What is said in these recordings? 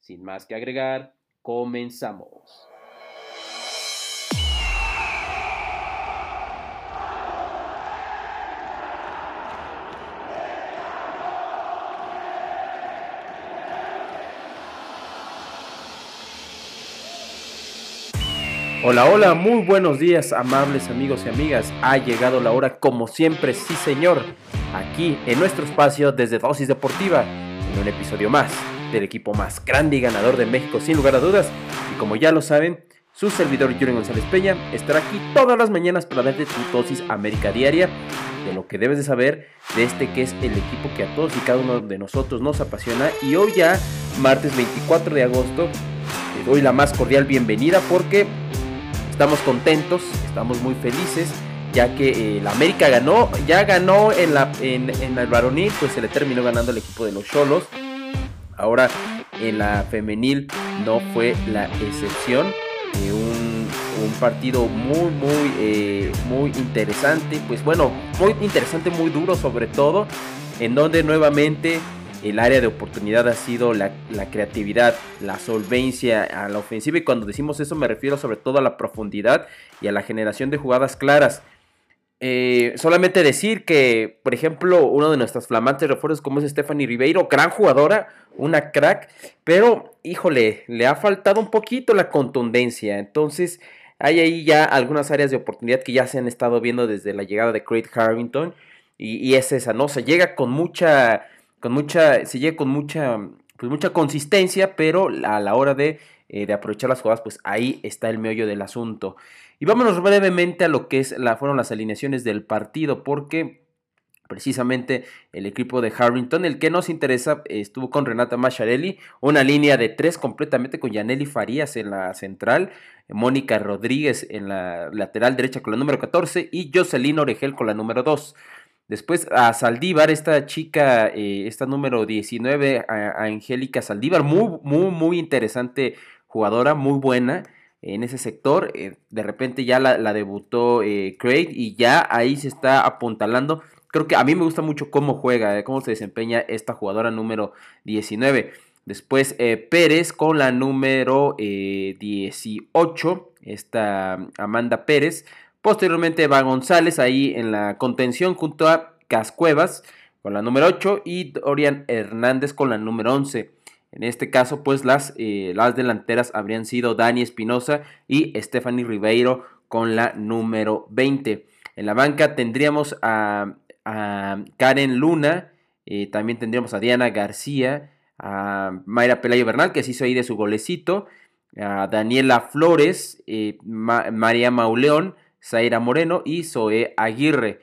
Sin más que agregar, comenzamos. Hola, hola, muy buenos días, amables amigos y amigas. Ha llegado la hora, como siempre, sí señor, aquí en nuestro espacio desde Dosis Deportiva, en un episodio más del equipo más grande y ganador de México, sin lugar a dudas. Y como ya lo saben, su servidor Jürgen González Peña estará aquí todas las mañanas para darte tu dosis América Diaria de lo que debes de saber de este que es el equipo que a todos y cada uno de nosotros nos apasiona. Y hoy ya, martes 24 de agosto, te doy la más cordial bienvenida porque estamos contentos, estamos muy felices, ya que eh, la América ganó, ya ganó en, la, el varonil, pues se le terminó ganando el equipo de los Cholos. Ahora en la femenil no fue la excepción. Eh, un, partido muy, muy, eh, muy interesante. Pues bueno, muy interesante, muy duro sobre todo. En donde nuevamente el área de oportunidad ha sido la, creatividad, la solvencia a la ofensiva y cuando decimos eso me refiero sobre todo a la profundidad y a la generación de jugadas claras. Eh, solamente decir que, por ejemplo, uno de nuestras flamantes refuerzos como es Stephanie Ribeiro, gran jugadora, una crack, pero híjole, le ha faltado un poquito la contundencia. Entonces, hay ahí ya algunas áreas de oportunidad que ya se han estado viendo desde la llegada de Craig Harrington. Y, y es esa, ¿no? Se llega con mucha con mucha, se llega con mucha, pues mucha consistencia, pero a la hora de, eh, de, aprovechar las jugadas, pues ahí está el meollo del asunto. Y vámonos brevemente a lo que es fueron las alineaciones del partido, porque precisamente el equipo de Harrington, el que nos interesa, estuvo con Renata Macharelli, una línea de tres completamente con Yaneli Farías en la central, Mónica Rodríguez en la lateral derecha con la número 14 y Jocelyn Oregel con la número 2. Después a Saldívar, esta chica, eh, esta número 19, a, Angélica Saldívar, muy, muy, muy interesante jugadora, muy buena en ese sector. Eh, de repente ya la, debutó eh, Craig y ya ahí se está apuntalando. Creo que a mí me gusta mucho cómo juega, cómo se desempeña esta jugadora número 19. Después Pérez con la número 18, esta Amanda Pérez. Posteriormente va González ahí en la contención junto a Cascuevas con la número 8 y Dorian Hernández con la número 11. En este caso, pues las, eh, las delanteras habrían sido Dani Espinosa y Stephanie Ribeiro con la número 20. En la banca tendríamos a, Karen Luna, eh, también tendríamos a Diana García, a Mayra Pelayo Bernal, que se hizo ahí de su golecito, a Daniela Flores, eh, María Mauleón, Zaira Moreno y Zoe Aguirre.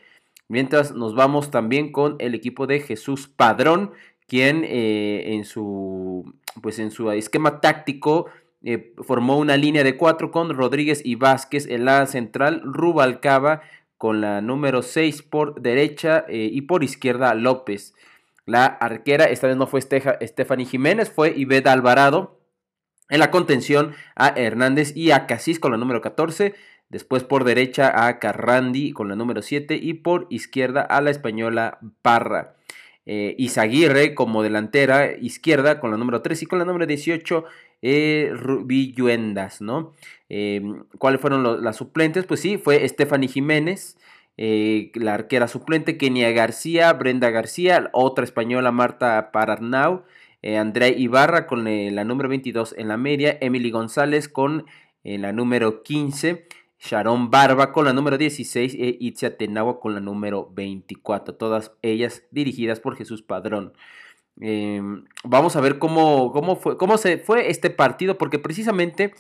Mientras nos vamos también con el equipo de Jesús Padrón, quien eh, en, su, pues en su esquema táctico eh, formó una línea de cuatro con Rodríguez y Vázquez en la central, Rubalcaba con la número 6 por derecha eh, y por izquierda López. La arquera, esta vez no fue Stephanie Jiménez, fue Iveda Alvarado. En la contención a Hernández y a Casís con la número 14. Después por derecha a Carrandi con la número 7 y por izquierda a la española Parra. Eh, Izaguirre como delantera izquierda con la número 3 y con la número 18 eh, Villuendas, ¿no? Eh, ¿Cuáles fueron las suplentes? Pues sí, fue Stephanie Jiménez, eh, la arquera suplente, Kenia García, Brenda García, otra española Marta Paranau, Andrea Ibarra con la número 22 en la media, Emily González con la número 15, Sharon Barba con la número 16 e Itzia Tenagua con la número 24. Todas ellas dirigidas por Jesús Padrón. Em, vamos a ver cómo, cómo, fue, cómo se fue este partido, porque precisamente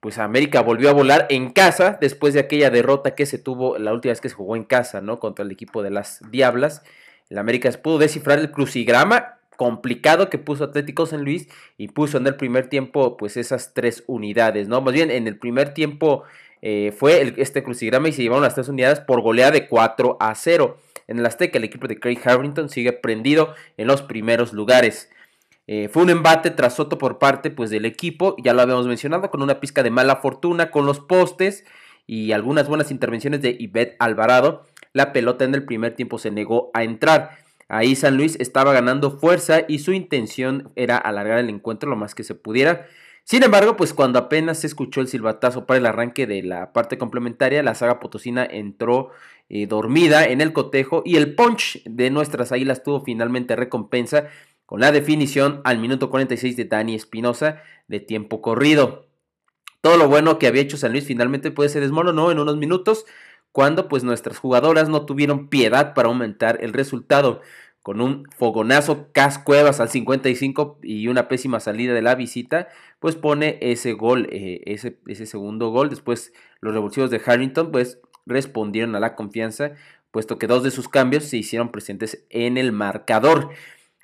pues América volvió a volar en casa después de aquella derrota que se tuvo la última vez que se jugó en casa, ¿no? Contra el equipo de las Diablas. El América pudo descifrar el crucigrama complicado que puso Atlético San Luis y puso en el primer tiempo pues esas tres unidades, ¿no? Más bien en el primer tiempo eh, fue este crucigrama y se llevaron las tres unidades por goleada de 4 a 0. En el Azteca el equipo de Craig Harrington sigue prendido en los primeros lugares. Eh, fue un embate tras Soto por parte pues, del equipo, ya lo habíamos mencionado, con una pizca de mala fortuna con los postes y algunas buenas intervenciones de Ivette Alvarado. La pelota en el primer tiempo se negó a entrar. Ahí San Luis estaba ganando fuerza y su intención era alargar el encuentro lo más que se pudiera. Sin embargo, pues cuando apenas se escuchó el silbatazo para el arranque de la parte complementaria, la saga potosina entró eh, dormida en el cotejo y el punch de nuestras águilas tuvo finalmente recompensa con la definición al minuto 46 de Dani Espinosa de tiempo corrido. Todo lo bueno que había hecho San Luis finalmente puede ser desmoronó en unos minutos cuando pues nuestras jugadoras no tuvieron piedad para aumentar el resultado con un fogonazo Cascuevas al 55 y una pésima salida de la visita, pues pone ese gol, eh, ese, segundo gol. Después los revulsivos de Harrington pues respondieron a la confianza, puesto que dos de sus cambios se hicieron presentes en el marcador.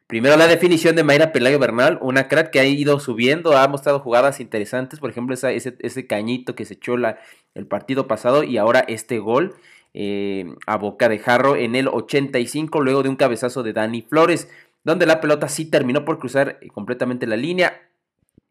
Primero la definición de Mayra Pelayo Bernal, una crack que ha ido subiendo, ha mostrado jugadas interesantes, por ejemplo ese, cañito que se echó el partido pasado y ahora este gol eh, a boca de jarro en el 85 luego de un cabezazo de Dani Flores, donde la pelota sí terminó por cruzar completamente la línea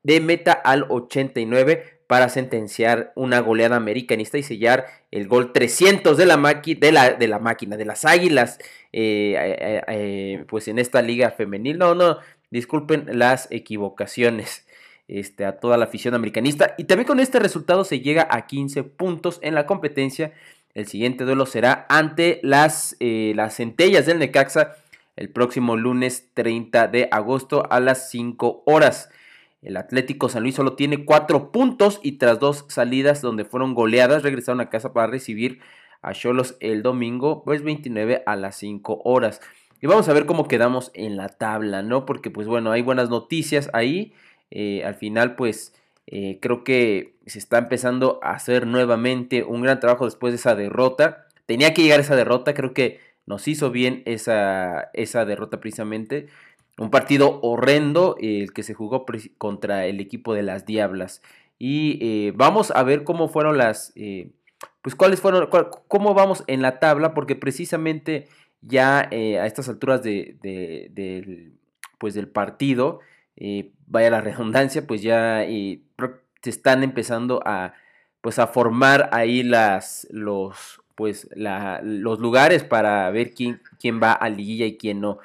de meta al 89 para sentenciar una goleada americanista y sellar el gol 300 de la, máquina, de las águilas, eh, eh, eh, pues en esta liga femenil. No, no, disculpen las equivocaciones este, a toda la afición americanista. Y también con este resultado se llega a 15 puntos en la competencia. El siguiente duelo será ante las, las centellas del Necaxa el próximo lunes 30 de agosto a las 5 horas. El Atlético San Luis solo tiene cuatro puntos y tras dos salidas donde fueron goleadas regresaron a casa para recibir a Cholos el domingo, pues 29 a las 5 horas. Y vamos a ver cómo quedamos en la tabla, ¿no? Porque pues bueno, hay buenas noticias ahí. Eh, al final pues eh, creo que se está empezando a hacer nuevamente un gran trabajo después de esa derrota. Tenía que llegar esa derrota, creo que nos hizo bien esa, esa derrota precisamente. Un partido horrendo el que se jugó contra el equipo de las Diablas. Y eh, vamos a ver cómo fueron las... Eh, pues cuáles fueron... cómo vamos en la tabla. Porque precisamente ya eh, a estas alturas de, del, pues del partido, vaya la redundancia, pues ya se están empezando a, pues a formar ahí las, los, pues la, los lugares para ver quién, quién va a liguilla y quién no.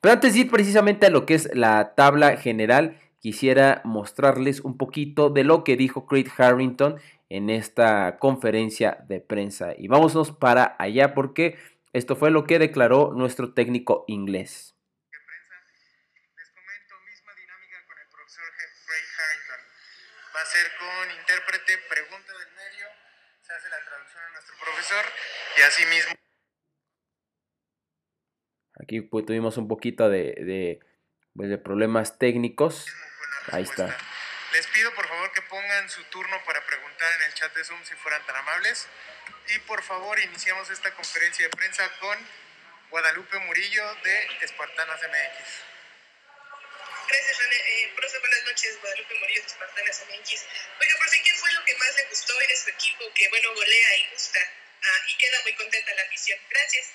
Pero antes de ir precisamente a lo que es la tabla general, quisiera mostrarles un poquito de lo que dijo Craig Harrington en esta conferencia de prensa. Y vámonos para allá porque esto fue lo que declaró nuestro técnico inglés. Les comento, misma dinámica con el profesor Craig Harrington. Va a ser con pregunta del medio, se hace la traducción a nuestro profesor y así mismo Aquí pues, tuvimos un poquito de, pues, de, problemas técnicos. Ahí está. Les pido por favor que pongan su turno para preguntar en el chat de Zoom si fueran tan amables. Y por favor iniciamos esta conferencia de prensa con Guadalupe Murillo de Espartanas MX. Gracias, René. Eh, profe, buenas noches. Guadalupe Murillo de Espartanas MX. Oiga, profe, ¿qué fue lo que más le gustó de su equipo que, bueno, golea y gusta ah, y queda muy contenta la afición? Gracias.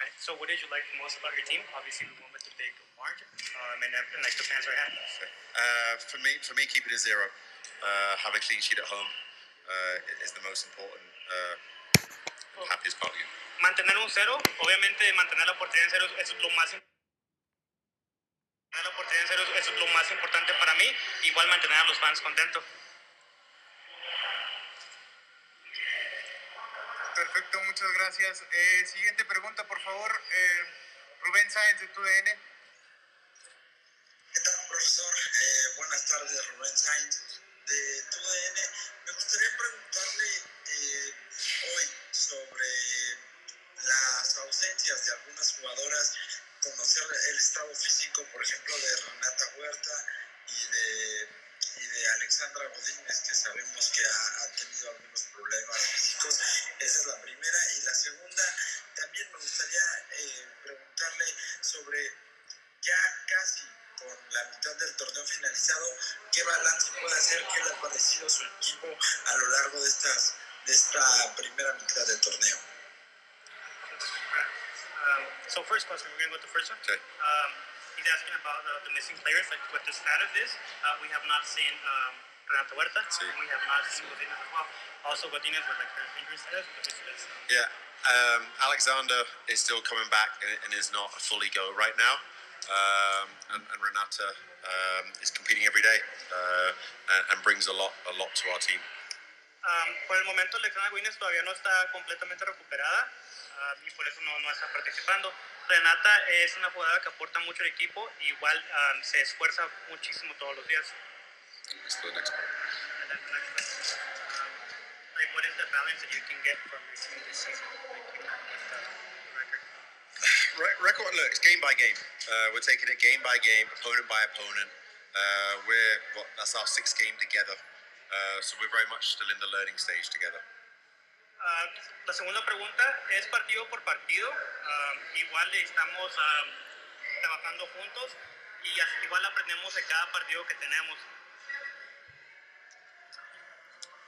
Right. So, what did you like most about your team? Obviously, we won with the big margin, um, and, and like the fans are happy. Uh, for me, for me, keeping it zero, uh, have a clean sheet at home uh, is the most important. Uh, happiest part of you. Mantener un cero, obviamente, mantener la portería en cero es lo más la cero es lo más importante para mí. Igual mantener a los fans contentos. Perfecto, muchas gracias. Eh, siguiente pregunta, por favor. Eh, Rubén Sáenz de TUDN. ¿Qué tal, profesor? Eh, esta primera mitad del torneo? Um, so first question, we're going to go with the first one. Okay. Um, he's asking about uh, the missing players, like what the status is. Uh, we have not seen um, Renato Huerta. Sí. and We have not seen Godinez as well. Also, Godinez with like the injury status. but this is- Yeah, um, Alexander is still coming back and, and is not a fully go right now. Um, and, and Renata um, is competing every day uh, and, and brings a lot, a lot to our team. Um, por el momento, Alexandra Godinez todavía no está completamente recuperada um, y por eso no, no está participando. Renata es una jugadora que aporta mucho al equipo, igual um, se esfuerza muchísimo todos los días. The next one. And then the next question um, like, what is the balance that you can get from your team this season? Like, you know, with the record. Re- record, look, it's game by game. Uh, we're taking it game by game, opponent by opponent. Uh, we're what, that's our sixth game together. Uh, so we're very much still in the learning stage together. Ah, la segunda pregunta es partido por partido. Ah, igual estamos ah, trabajando juntos y igual aprendemos de cada partido que tenemos.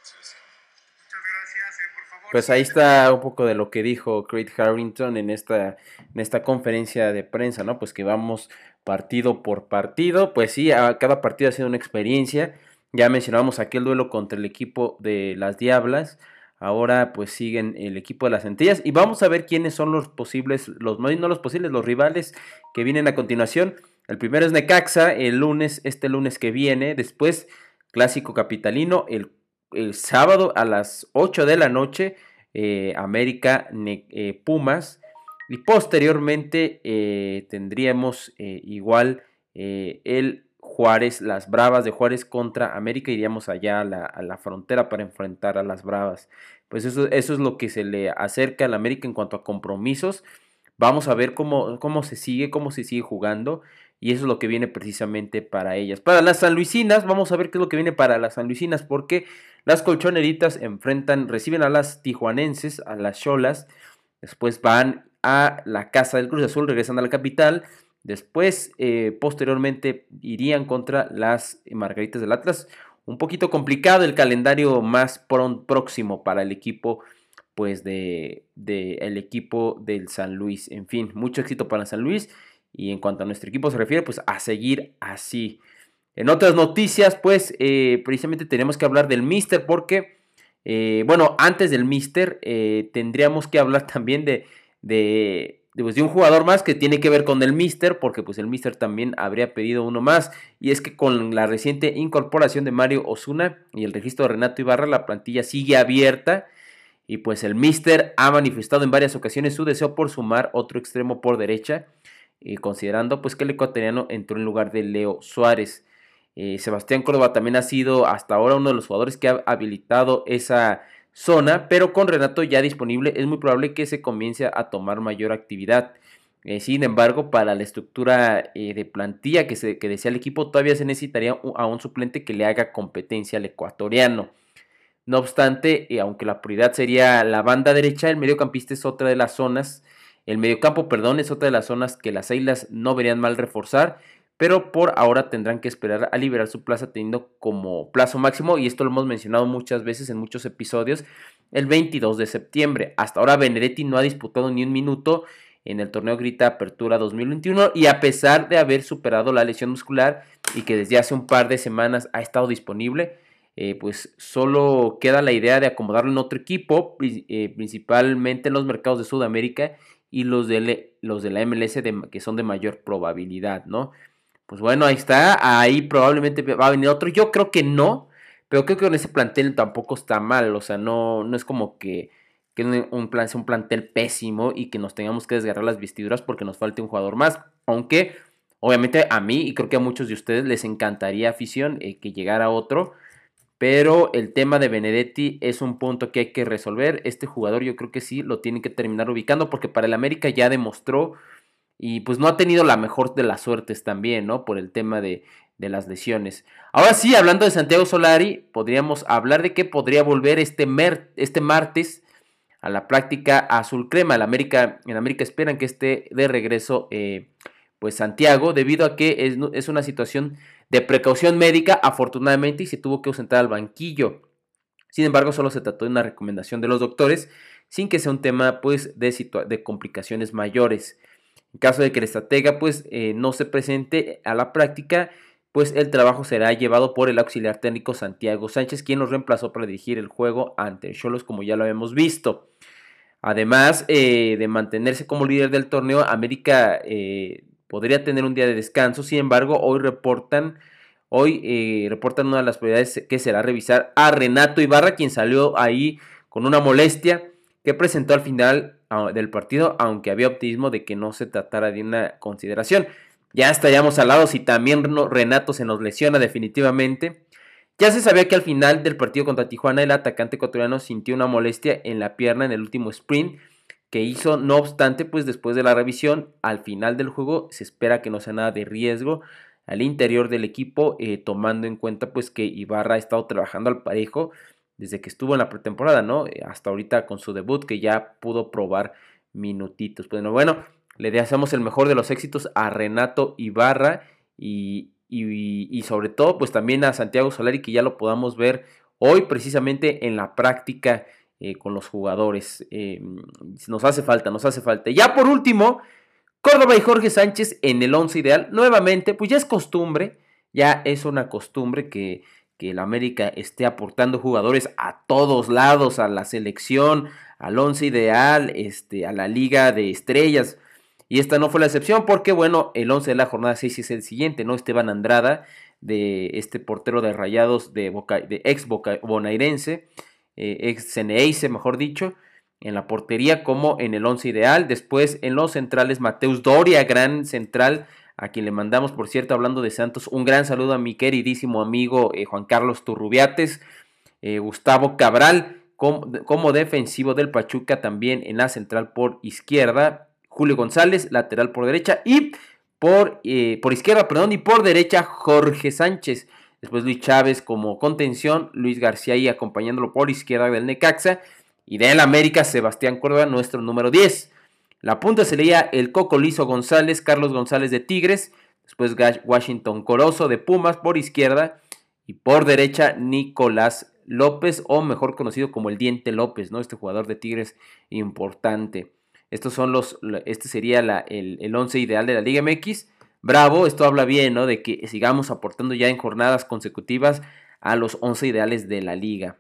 Muchas gracias. Eh, por favor. Pues ahí está un poco de lo que dijo Craig Harrington en esta, en esta conferencia de prensa, ¿no? Pues que vamos partido por partido. Pues sí, a cada partido ha sido una experiencia. Ya mencionábamos aquel duelo contra el equipo de las Diablas. Ahora pues siguen el equipo de las Centellas. Y vamos a ver quiénes son los posibles, los no los posibles, los rivales que vienen a continuación. El primero es Necaxa, el lunes, este lunes que viene. Después, Clásico Capitalino, el el sábado a las 8 de la noche, eh, América eh, Pumas. Y posteriormente eh, tendríamos igual el Juárez, las Bravas de Juárez contra América. Iríamos allá a la, frontera para enfrentar a las Bravas. Pues eso, eso es lo que se le acerca al América en cuanto a compromisos. Vamos a ver cómo, cómo se sigue, cómo se sigue jugando. Y eso es lo que viene precisamente para ellas. Para las Sanluisinas, vamos a ver qué es lo que viene para las Sanluisinas. Porque las colchoneritas enfrentan, reciben a las tijuanenses, a las cholas. Después van a la casa del Cruz Azul, regresan a la capital. Después, eh, posteriormente, irían contra las Margaritas del Atlas. Un poquito complicado el calendario más próximo para el equipo, pues, de, de el equipo del San Luis. En fin, mucho éxito para San Luis. Y en cuanto a nuestro equipo se refiere, pues a seguir así. En otras noticias, pues eh, precisamente tenemos que hablar del Mister porque, eh, bueno, antes del Mister eh, tendríamos que hablar también de, de, de un jugador más que tiene que ver con el Mister porque pues el Mister también habría pedido uno más y es que con la reciente incorporación de Mario Osuna y el registro de Renato Ibarra la plantilla sigue abierta y pues el Mister ha manifestado en varias ocasiones su deseo por sumar otro extremo por derecha eh, considerando pues que el ecuatoriano entró en lugar de Leo Suárez. Eh, Sebastián Córdoba también ha sido hasta ahora uno de los jugadores que ha habilitado esa zona, pero con Renato ya disponible es muy probable que se comience a tomar mayor actividad. Eh, sin embargo, para la estructura eh, de plantilla que, se, que desea el equipo, todavía se necesitaría a un suplente que le haga competencia al ecuatoriano. No obstante, eh, aunque la prioridad sería la banda derecha, el mediocampista es otra de las zonas, el mediocampo, perdón, es otra de las zonas que las Águilas no verían mal reforzar, pero por ahora tendrán que esperar a liberar su plaza teniendo como plazo máximo, y esto lo hemos mencionado muchas veces en muchos episodios, el 22 de septiembre. Hasta ahora Benedetti no ha disputado ni un minuto en el torneo Grita Apertura 2021 y a pesar de haber superado la lesión muscular y que desde hace un par de semanas ha estado disponible, eh, pues solo queda la idea de acomodarlo en otro equipo, eh, principalmente en los mercados de Sudamérica y los de, los de la MLS que son de mayor probabilidad, ¿no? Pues bueno, ahí está, ahí probablemente va a venir otro, yo creo que no, pero creo que con ese plantel tampoco está mal, o sea, no, no es como que, que un, plan, sea un plantel pésimo y que nos tengamos que desgarrar las vestiduras porque nos falte un jugador más, aunque obviamente a mí y creo que a muchos de ustedes les encantaría afición eh, que llegara otro, pero el tema de Benedetti es un punto que hay que resolver. Este jugador yo creo que sí lo tienen que terminar ubicando porque para el América ya demostró y pues no ha tenido la mejor de las suertes también, ¿no? Por el tema de, de las lesiones. Ahora sí, hablando de Santiago Solari, podríamos hablar de que podría volver este, este martes a la práctica azul crema. El América, en América esperan que esté de regreso eh, pues Santiago debido a que es, es una situación de precaución médica afortunadamente y se tuvo que ausentar al banquillo. Sin embargo, solo se trató de una recomendación de los doctores sin que sea un tema pues de, de complicaciones mayores. En caso de que el estratega pues eh, no se presente a la práctica, pues el trabajo será llevado por el auxiliar técnico Santiago Sánchez, quien los reemplazó para dirigir el juego ante Cholos, como ya lo habíamos visto. Además eh, de mantenerse como líder del torneo, América eh, podría tener un día de descanso. Sin embargo, hoy reportan, hoy reportan una de las prioridades que será revisar a Renato Ibarra, quien salió ahí con una molestia que presentó al final del partido, aunque había optimismo de que no se tratara de una consideración. Ya estaríamos al lado si también Renato se nos lesiona definitivamente. Ya se sabía que al final del partido contra Tijuana el atacante ecuatoriano sintió una molestia en la pierna en el último sprint que hizo, no obstante, pues después de la revisión, al final del juego se espera que no sea nada de riesgo al interior del equipo, eh, tomando en cuenta pues que Ibarra ha estado trabajando al parejo desde que estuvo en la pretemporada, ¿no? Eh, hasta ahorita con su debut que ya pudo probar minutitos. Bueno, bueno, le deseamos el mejor de los éxitos a Renato Ibarra y, y, sobre todo pues también a Santiago Solari que ya lo podamos ver hoy precisamente en la práctica eh, con los jugadores. Eh, nos hace falta, nos hace falta. Ya por último, Córdoba y Jorge Sánchez en el 11 ideal. Nuevamente, pues ya es costumbre, ya es una costumbre que que el América esté aportando jugadores a todos lados, a la selección, al once ideal, este, a la liga de estrellas. Y esta no fue la excepción porque, bueno, el 11 de la jornada 6 es el siguiente, ¿no? Esteban Andrada, de este portero de Rayados de, Boca, de ex Boca, Bonairense, eh, ex Ceneice, mejor dicho, en la portería como en el 11 ideal. Después en los centrales, Mateus Doria, gran central, a quien le mandamos, por cierto, hablando de Santos, un gran saludo a mi queridísimo amigo eh, Juan Carlos Turrubiates, eh, Gustavo Cabral, como, defensivo del Pachuca, también en la central por izquierda, Julio González, lateral por derecha, y por, eh, por izquierda, perdón, y por derecha Jorge Sánchez. Después Luis Chávez como contención, Luis García ahí acompañándolo por izquierda del Necaxa, y del América Sebastián Córdoba, nuestro número 10. La punta se leía el Coco Lizo González, Carlos González de Tigres, después Washington Corozo de Pumas por izquierda y por derecha Nicolás López o mejor conocido como el Diente López, ¿no? Este jugador de Tigres importante. Estos son los, este sería el, el once ideal de la Liga MX. Bravo, esto habla bien, ¿no? De que sigamos aportando ya en jornadas consecutivas a los 11 ideales de la liga.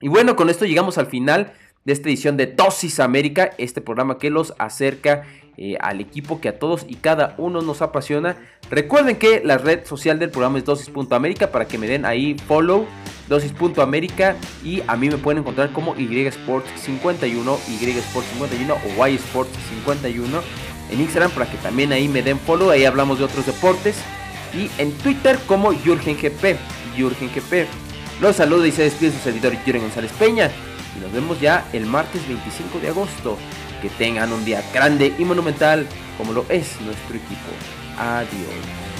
Y bueno, con esto llegamos al final de esta edición de Dosis América, este programa que los acerca eh, al equipo que a todos y cada uno nos apasiona. Recuerden que la red social del programa es dosis.américa para que me den ahí follow dosis.américa y a mí me pueden encontrar como YSports51, YSports51 o YSports51 en Instagram para que también ahí me den follow, ahí hablamos de otros deportes y en Twitter como YurgenGP, YurgenGP. Los saludo y se despide su servidor Jürgen González Peña. Y nos vemos ya el martes 25 de agosto. Que tengan un día grande y monumental como lo es nuestro equipo. Adiós.